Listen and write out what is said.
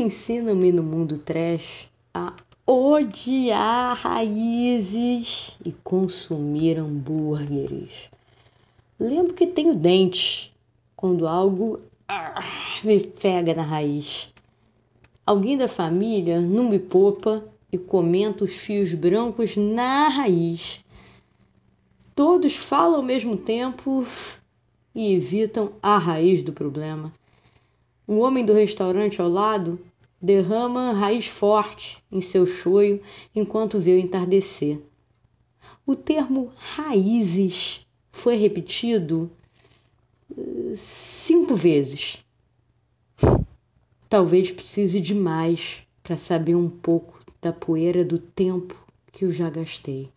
Ensina-me no mundo trash a odiar raízes e consumir hambúrgueres. Lembro que tenho dentes quando algo me pega na raiz. Alguém da família não me poupa e comenta os fios brancos na raiz. Todos falam ao mesmo tempo e evitam a raiz do problema. O homem do restaurante ao lado derrama raiz forte em seu choio enquanto vê o entardecer. O termo raízes foi repetido eh, cinco vezes. Talvez precise de mais para saber um pouco da poeira do tempo que eu já gastei.